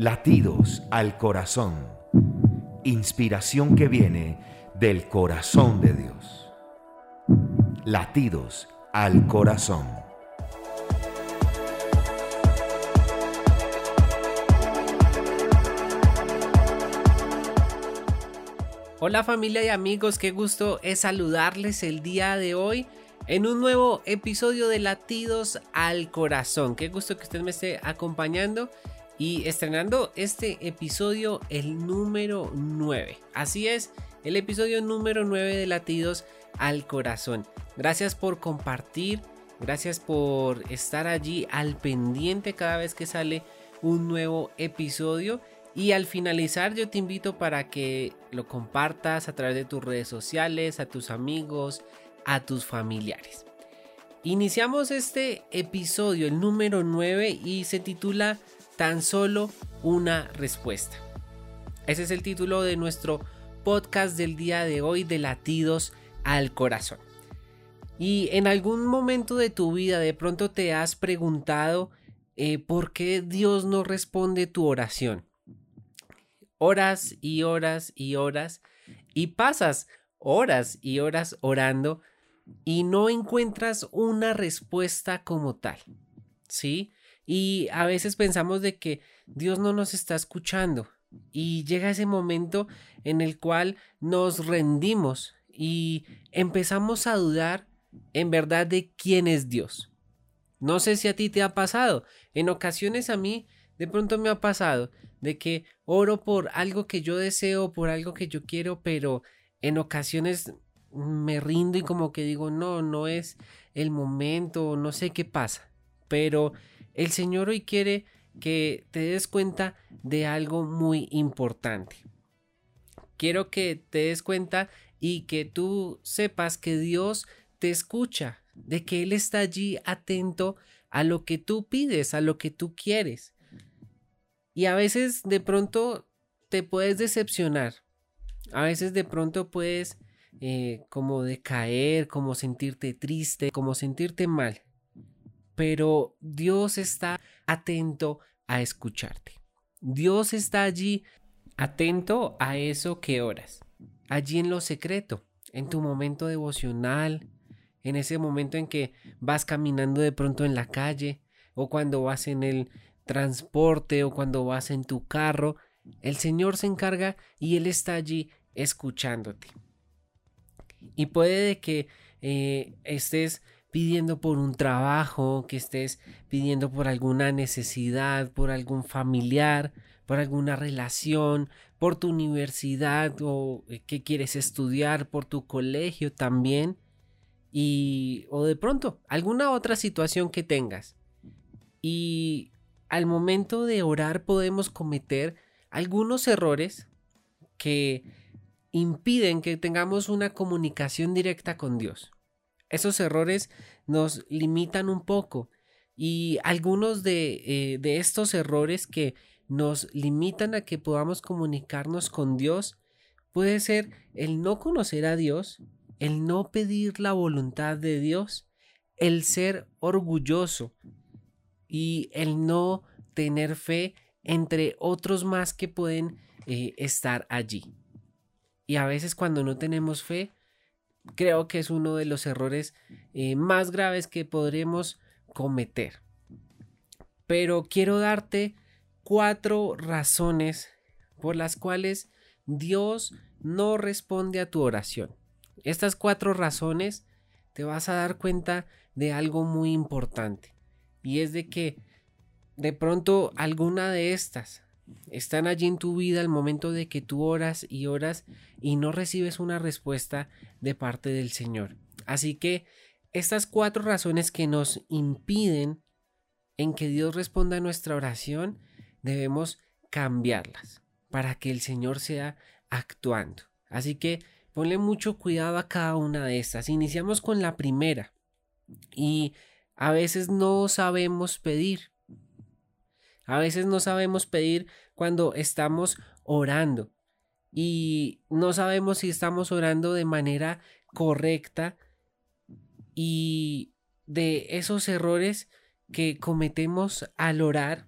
Latidos al corazón. Inspiración que viene del corazón de Dios. Latidos al corazón. Hola familia y amigos, qué gusto es saludarles el día de hoy en un nuevo episodio de Latidos al Corazón. Qué gusto que usted me esté acompañando y estrenando este episodio, el número 9. Así es, el episodio número 9 de Latidos al Corazón. Gracias por compartir, gracias por estar allí al pendiente cada vez que sale un nuevo episodio. Y al finalizar yo te invito para que lo compartas a través de tus redes sociales, a tus amigos, a tus familiares. Iniciamos este episodio, el número 9, y se titula Tan solo una respuesta. Ese es el título de nuestro podcast del día de hoy de latidos al corazón. Y en algún momento de tu vida de pronto te has preguntado eh, por qué Dios no responde tu oración. Horas y horas y horas y pasas horas y horas orando y no encuentras una respuesta como tal. ¿Sí? Y a veces pensamos de que Dios no nos está escuchando y llega ese momento en el cual nos rendimos y empezamos a dudar en verdad de quién es Dios. No sé si a ti te ha pasado. En ocasiones a mí de pronto me ha pasado de que oro por algo que yo deseo, por algo que yo quiero, pero en ocasiones me rindo y como que digo, no, no es el momento, no sé qué pasa. Pero el Señor hoy quiere que te des cuenta de algo muy importante. Quiero que te des cuenta y que tú sepas que Dios te escucha, de que Él está allí atento a lo que tú pides, a lo que tú quieres. Y a veces de pronto te puedes decepcionar, a veces de pronto puedes eh, como decaer, como sentirte triste, como sentirte mal. Pero Dios está atento a escucharte. Dios está allí atento a eso que oras. Allí en lo secreto, en tu momento devocional, en ese momento en que vas caminando de pronto en la calle, o cuando vas en el transporte, o cuando vas en tu carro, el Señor se encarga y Él está allí escuchándote. Y puede que eh, estés pidiendo por un trabajo, que estés pidiendo por alguna necesidad, por algún familiar, por alguna relación, por tu universidad o eh, que quieres estudiar, por tu colegio también. Y o de pronto alguna otra situación que tengas. Y al momento de orar podemos cometer algunos errores que impiden que tengamos una comunicación directa con Dios. Esos errores nos limitan un poco y algunos de, eh, de estos errores que nos limitan a que podamos comunicarnos con Dios puede ser el no conocer a Dios, el no pedir la voluntad de Dios, el ser orgulloso y el no tener fe entre otros más que pueden eh, estar allí. Y a veces cuando no tenemos fe, creo que es uno de los errores eh, más graves que podremos cometer. Pero quiero darte cuatro razones por las cuales Dios no responde a tu oración. Estas cuatro razones te vas a dar cuenta de algo muy importante. Y es de que de pronto alguna de estas están allí en tu vida al momento de que tú oras y oras y no recibes una respuesta de parte del Señor. Así que estas cuatro razones que nos impiden en que Dios responda a nuestra oración, debemos cambiarlas para que el Señor sea actuando. Así que ponle mucho cuidado a cada una de estas. Iniciamos con la primera y a veces no sabemos pedir. A veces no sabemos pedir cuando estamos orando y no sabemos si estamos orando de manera correcta y de esos errores que cometemos al orar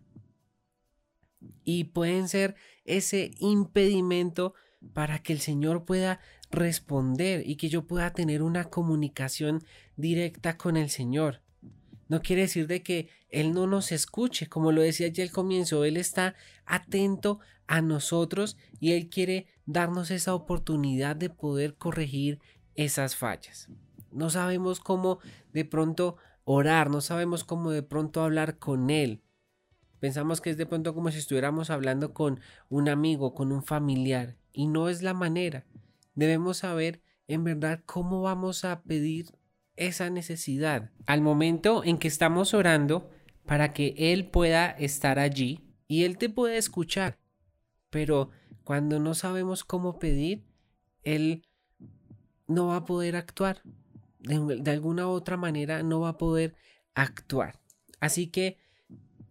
y pueden ser ese impedimento para que el Señor pueda responder y que yo pueda tener una comunicación directa con el Señor. No quiere decir de que Él no nos escuche, como lo decía ya al comienzo, Él está atento a nosotros y Él quiere darnos esa oportunidad de poder corregir esas fallas. No sabemos cómo de pronto orar, no sabemos cómo de pronto hablar con Él. Pensamos que es de pronto como si estuviéramos hablando con un amigo, con un familiar, y no es la manera. Debemos saber en verdad cómo vamos a pedir esa necesidad al momento en que estamos orando para que Él pueda estar allí y Él te puede escuchar. Pero cuando no sabemos cómo pedir, Él no va a poder actuar. De, alguna u otra manera no va a poder actuar. Así que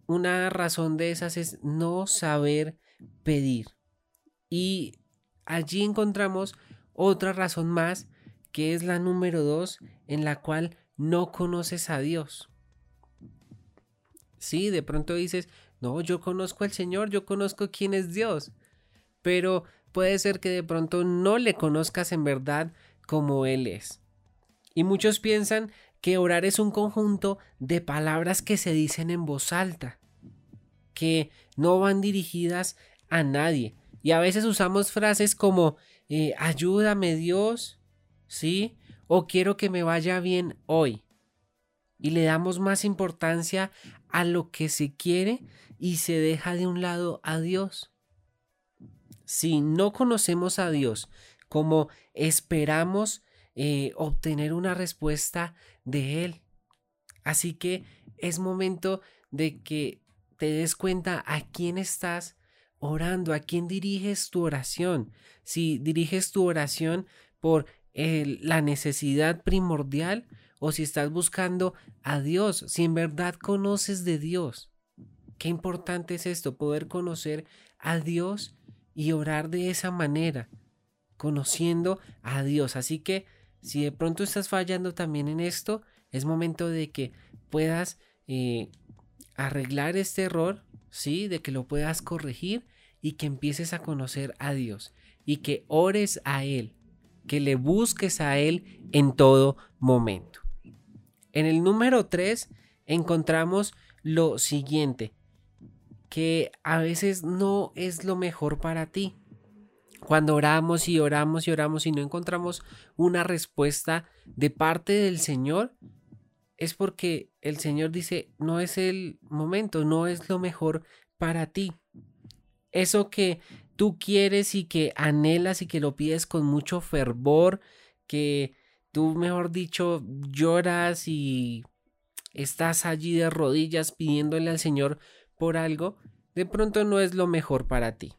una razón de esas es no saber pedir. Y allí encontramos otra razón más que es la número dos, en la cual no conoces a Dios. Sí, de pronto dices, no, yo conozco al Señor, yo conozco quién es Dios, pero puede ser que de pronto no le conozcas en verdad como Él es. Y muchos piensan que orar es un conjunto de palabras que se dicen en voz alta, que no van dirigidas a nadie. Y a veces usamos frases como eh, ayúdame Dios, ¿sí? O quiero que me vaya bien hoy. Y le damos más importancia a lo que se quiere y se deja de un lado a Dios. Si no conocemos a Dios como esperamos eh, obtener una respuesta de Él. Así que es momento de que te des cuenta a quién estás orando, a quién diriges tu oración. Si diriges tu oración por la necesidad primordial o si estás buscando a Dios, si en verdad conoces de Dios. Qué importante es esto, poder conocer a Dios y orar de esa manera, conociendo a Dios. Así que si de pronto estás fallando también en esto, es momento de que puedas eh, arreglar este error, sí, de que lo puedas corregir y que empieces a conocer a Dios y que ores a Él que le busques a Él en todo momento. En el número 3 encontramos lo siguiente, que a veces no es lo mejor para ti. Cuando oramos y oramos y oramos y no encontramos una respuesta de parte del Señor, es porque el Señor dice, no es el momento, no es lo mejor para ti. Eso que tú quieres y que anhelas y que lo pides con mucho fervor, que tú, mejor dicho, lloras y estás allí de rodillas pidiéndole al Señor por algo, de pronto no es lo mejor para ti.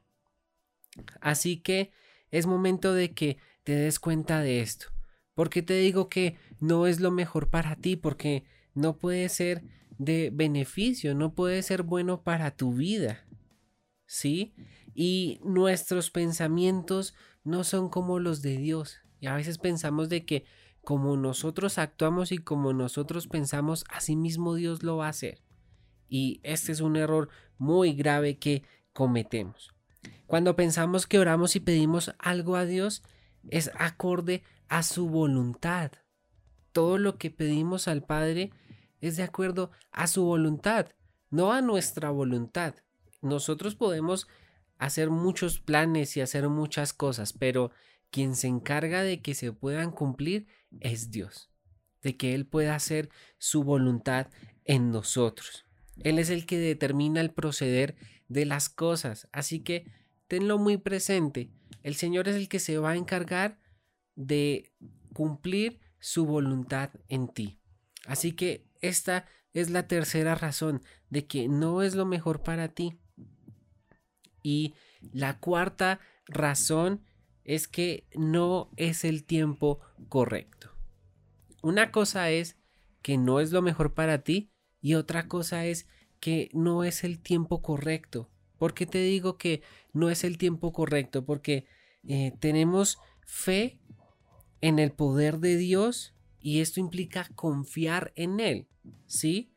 Así que es momento de que te des cuenta de esto. porque te digo que no es lo mejor para ti? Porque no puede ser de beneficio, no puede ser bueno para tu vida. ¿Sí? Y nuestros pensamientos no son como los de Dios. Y a veces pensamos de que como nosotros actuamos y como nosotros pensamos, así mismo Dios lo va a hacer. Y este es un error muy grave que cometemos. Cuando pensamos que oramos y pedimos algo a Dios, es acorde a su voluntad. Todo lo que pedimos al Padre es de acuerdo a su voluntad, no a nuestra voluntad. Nosotros podemos hacer muchos planes y hacer muchas cosas, pero quien se encarga de que se puedan cumplir es Dios, de que Él pueda hacer su voluntad en nosotros. Él es el que determina el proceder de las cosas, así que tenlo muy presente. El Señor es el que se va a encargar de cumplir su voluntad en ti. Así que esta es la tercera razón de que no es lo mejor para ti. Y la cuarta razón es que no es el tiempo correcto. Una cosa es que no es lo mejor para ti y otra cosa es que no es el tiempo correcto. ¿Por qué te digo que no es el tiempo correcto? Porque eh, tenemos fe en el poder de Dios y esto implica confiar en Él, ¿sí?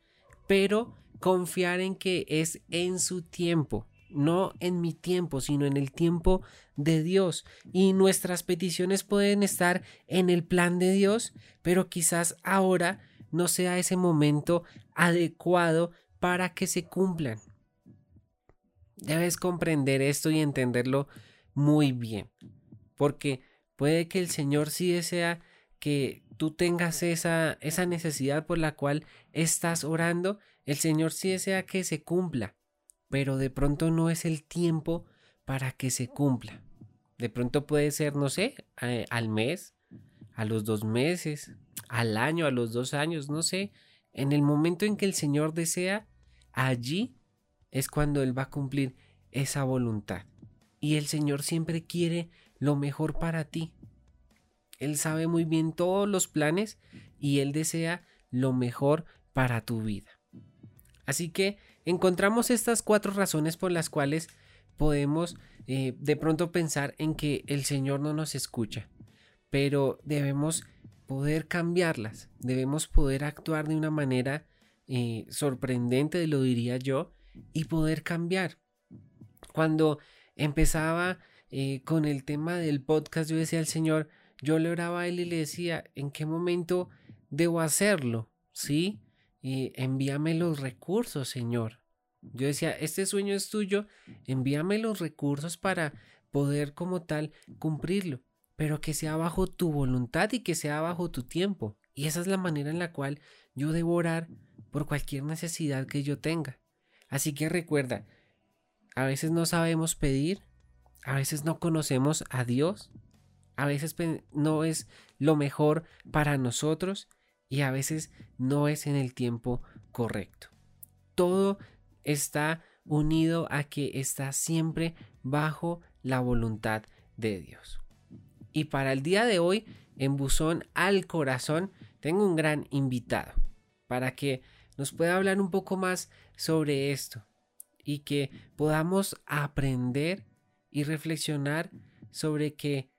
Pero confiar en que es en su tiempo no en mi tiempo, sino en el tiempo de Dios. Y nuestras peticiones pueden estar en el plan de Dios, pero quizás ahora no sea ese momento adecuado para que se cumplan. Debes comprender esto y entenderlo muy bien, porque puede que el Señor sí desea que tú tengas esa, esa necesidad por la cual estás orando, el Señor sí desea que se cumpla, pero de pronto no es el tiempo para que se cumpla. De pronto puede ser, no sé, al mes, a los dos meses, al año, a los dos años, no sé. En el momento en que el Señor desea, allí es cuando Él va a cumplir esa voluntad. Y el Señor siempre quiere lo mejor para ti. Él sabe muy bien todos los planes y Él desea lo mejor para tu vida. Así que encontramos estas cuatro razones por las cuales podemos eh, de pronto pensar en que el Señor no nos escucha, pero debemos poder cambiarlas, debemos poder actuar de una manera eh, sorprendente, lo diría yo, y poder cambiar. Cuando empezaba eh, con el tema del podcast, yo decía al Señor, yo le oraba a él y le decía, ¿en qué momento debo hacerlo? ¿Sí? Y envíame los recursos, Señor. Yo decía, este sueño es tuyo, envíame los recursos para poder como tal cumplirlo, pero que sea bajo tu voluntad y que sea bajo tu tiempo. Y esa es la manera en la cual yo debo orar por cualquier necesidad que yo tenga. Así que recuerda, a veces no sabemos pedir, a veces no conocemos a Dios, a veces no es lo mejor para nosotros y a veces no es en el tiempo correcto. Todo está unido a que está siempre bajo la voluntad de Dios. Y para el día de hoy, en Buzón al Corazón, tengo un gran invitado para que nos pueda hablar un poco más sobre esto y que podamos aprender y reflexionar sobre que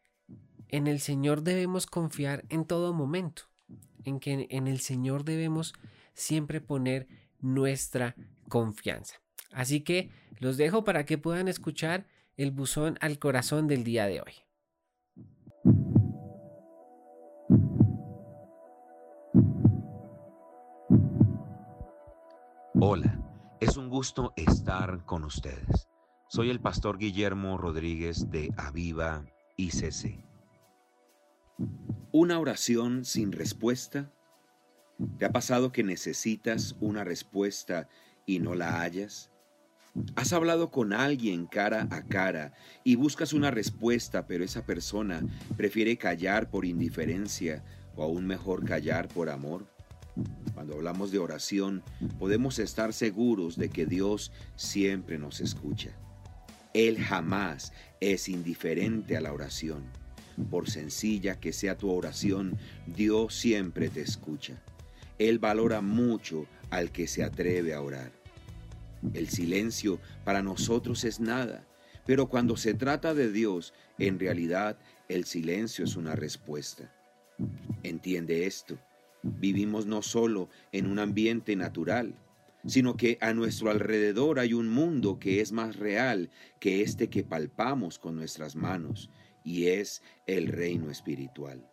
en el Señor debemos confiar en todo momento, en que en el Señor debemos siempre poner nuestra confianza. Así que los dejo para que puedan escuchar el buzón al corazón del día de hoy. Hola, es un gusto estar con ustedes. Soy el pastor Guillermo Rodríguez de Aviva ICC. Una oración sin respuesta. ¿Te ha pasado que necesitas una respuesta y no la hallas? ¿Has hablado con alguien cara a cara y buscas una respuesta, pero esa persona prefiere callar por indiferencia o aún mejor callar por amor? Cuando hablamos de oración, podemos estar seguros de que Dios siempre nos escucha. Él jamás es indiferente a la oración. Por sencilla que sea tu oración, Dios siempre te escucha. Él valora mucho al que se atreve a orar. El silencio para nosotros es nada, pero cuando se trata de Dios, en realidad el silencio es una respuesta. Entiende esto. Vivimos no solo en un ambiente natural, sino que a nuestro alrededor hay un mundo que es más real que este que palpamos con nuestras manos, y es el reino espiritual.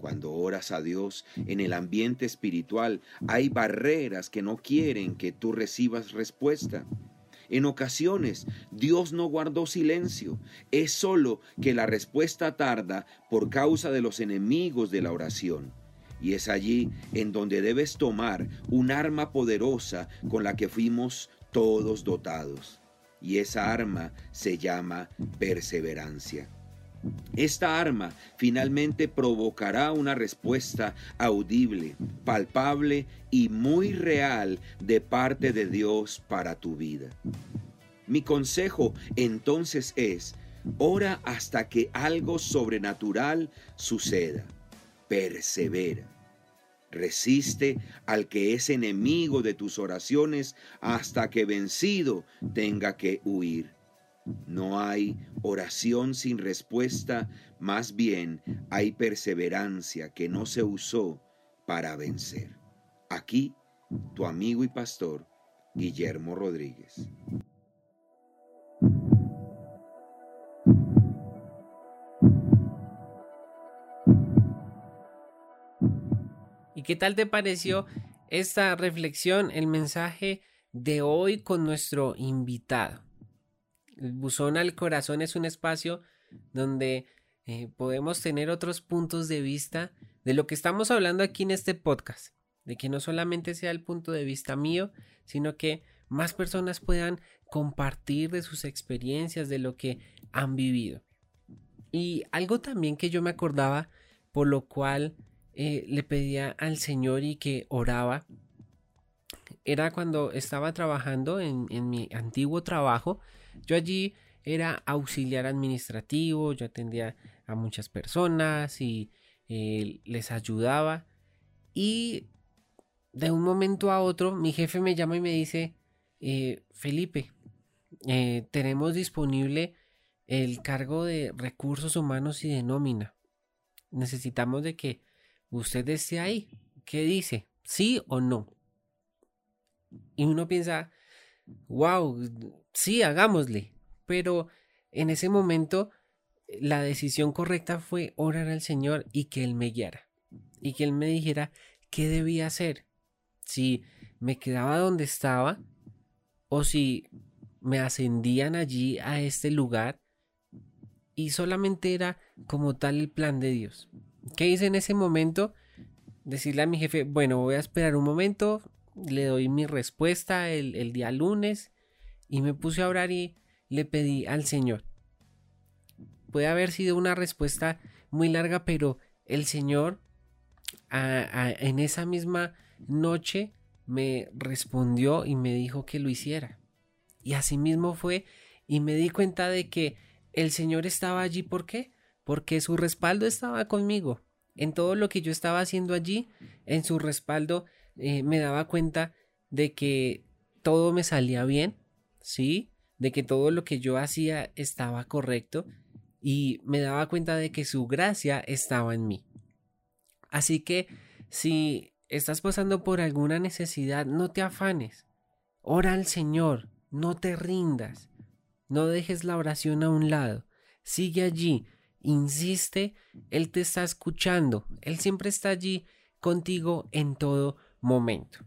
Cuando oras a Dios en el ambiente espiritual, hay barreras que no quieren que tú recibas respuesta. En ocasiones Dios no guardó silencio, es solo que la respuesta tarda por causa de los enemigos de la oración. Y es allí en donde debes tomar un arma poderosa con la que fuimos todos dotados. Y esa arma se llama perseverancia. Esta arma finalmente provocará una respuesta audible, palpable y muy real de parte de Dios para tu vida. Mi consejo entonces es, ora hasta que algo sobrenatural suceda persevera. Resiste al que es enemigo de tus oraciones hasta que vencido tenga que huir. No hay oración sin respuesta, más bien hay perseverancia que no se usó para vencer. Aquí, tu amigo y pastor, Guillermo Rodríguez. ¿Y qué tal te pareció esta reflexión, el mensaje de hoy con nuestro invitado? Buzón al corazón es un espacio donde eh, podemos tener otros puntos de vista de lo que estamos hablando aquí en este podcast, de que no solamente sea el punto de vista mío, sino que más personas puedan compartir de sus experiencias, de lo que han vivido. Y algo también que yo me acordaba, por lo cual eh, le pedía al Señor y que oraba, era cuando estaba trabajando en, mi antiguo trabajo. Yo allí era auxiliar administrativo, yo atendía a muchas personas y eh, les ayudaba. Y de un momento a otro, mi jefe me llama y me dice, eh, Felipe, tenemos disponible el cargo de recursos humanos y de nómina. Necesitamos de que usted esté ahí. ¿Qué dice? ¿Sí o no? Y uno piensa, wow, sí, hagámosle. Pero en ese momento la decisión correcta fue orar al Señor y que Él me guiara. Y que Él me dijera qué debía hacer. Si me quedaba donde estaba o si me ascendían allí a este lugar y solamente era como tal el plan de Dios. ¿Qué hice en ese momento? Decirle a mi jefe, bueno, voy a esperar un momento, le doy mi respuesta el, día lunes y me puse a orar y le pedí al Señor. Puede haber sido una respuesta muy larga, pero el Señor en esa misma noche me respondió y me dijo que lo hiciera. Y así mismo fue y me di cuenta de que el Señor estaba allí, ¿por qué? Porque su respaldo estaba conmigo. En todo lo que yo estaba haciendo allí, en su respaldo, eh, me daba cuenta de que todo me salía bien, ¿sí? De que todo lo que yo hacía estaba correcto y me daba cuenta de que su gracia estaba en mí. Así que si estás pasando por alguna necesidad, no te afanes. Ora al Señor, no te rindas. No dejes la oración a un lado. Sigue allí. Insiste. Él te está escuchando. Él siempre está allí contigo en todo momento.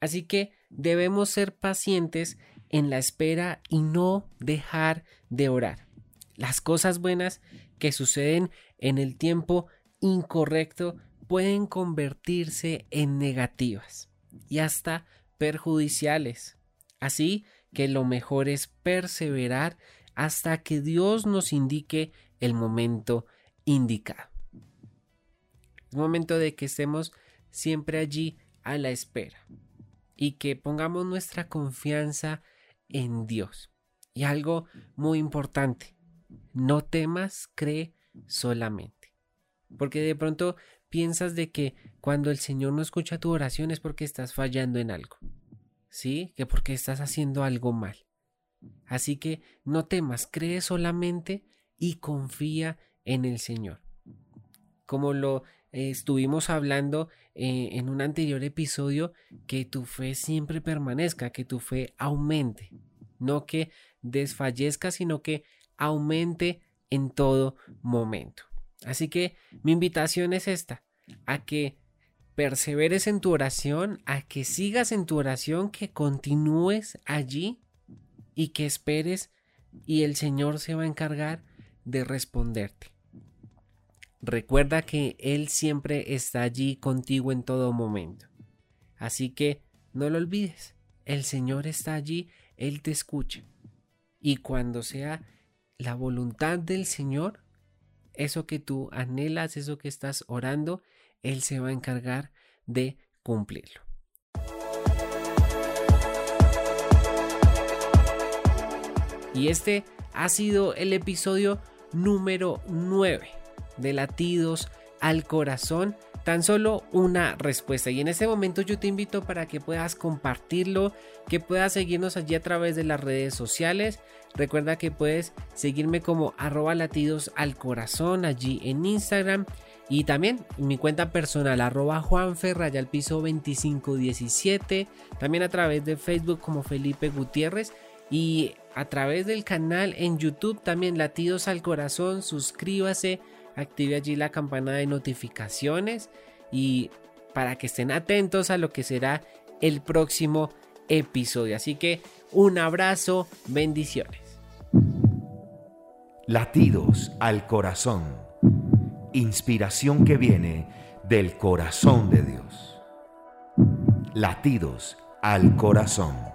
Así que debemos ser pacientes en la espera y no dejar de orar. Las cosas buenas que suceden en el tiempo incorrecto pueden convertirse en negativas y hasta perjudiciales. Así que lo mejor es perseverar hasta que Dios nos indique el momento indicado. Es momento de que estemos siempre allí a la espera y que pongamos nuestra confianza en Dios. Y algo muy importante, no temas, cree solamente. Porque de pronto piensas de que cuando el Señor no escucha tu oración es porque estás fallando en algo. ¿sí? Que porque estás haciendo algo mal. Así que no temas, cree solamente y confía en el Señor. Como lo eh, estuvimos hablando eh, en un anterior episodio, que tu fe siempre permanezca, que tu fe aumente, no que desfallezca, sino que aumente en todo momento. Así que mi invitación es esta, a que perseveres en tu oración, a que sigas en tu oración, que continúes allí y que esperes y el Señor se va a encargar de responderte. Recuerda que Él siempre está allí contigo en todo momento. Así que no lo olvides, el Señor está allí, Él te escucha. Y cuando sea la voluntad del Señor, eso que tú anhelas, eso que estás orando, él se va a encargar de cumplirlo. Y este ha sido el episodio número 9 de Latidos al Corazón. Tan solo una respuesta. Y en este momento yo te invito para que puedas compartirlo, que puedas seguirnos allí a través de las redes sociales. Recuerda que puedes seguirme como arroba latidos al corazón allí en Instagram y también mi cuenta personal, arroba Juanfer, al piso 2517. También a través de Facebook como Felipe Gutiérrez. Y a través del canal en YouTube también Latidos al Corazón. Suscríbase, active allí la campana de notificaciones. Y para que estén atentos a lo que será el próximo episodio. Así que un abrazo, bendiciones. Latidos al corazón. Inspiración que viene del corazón de Dios. Latidos al corazón.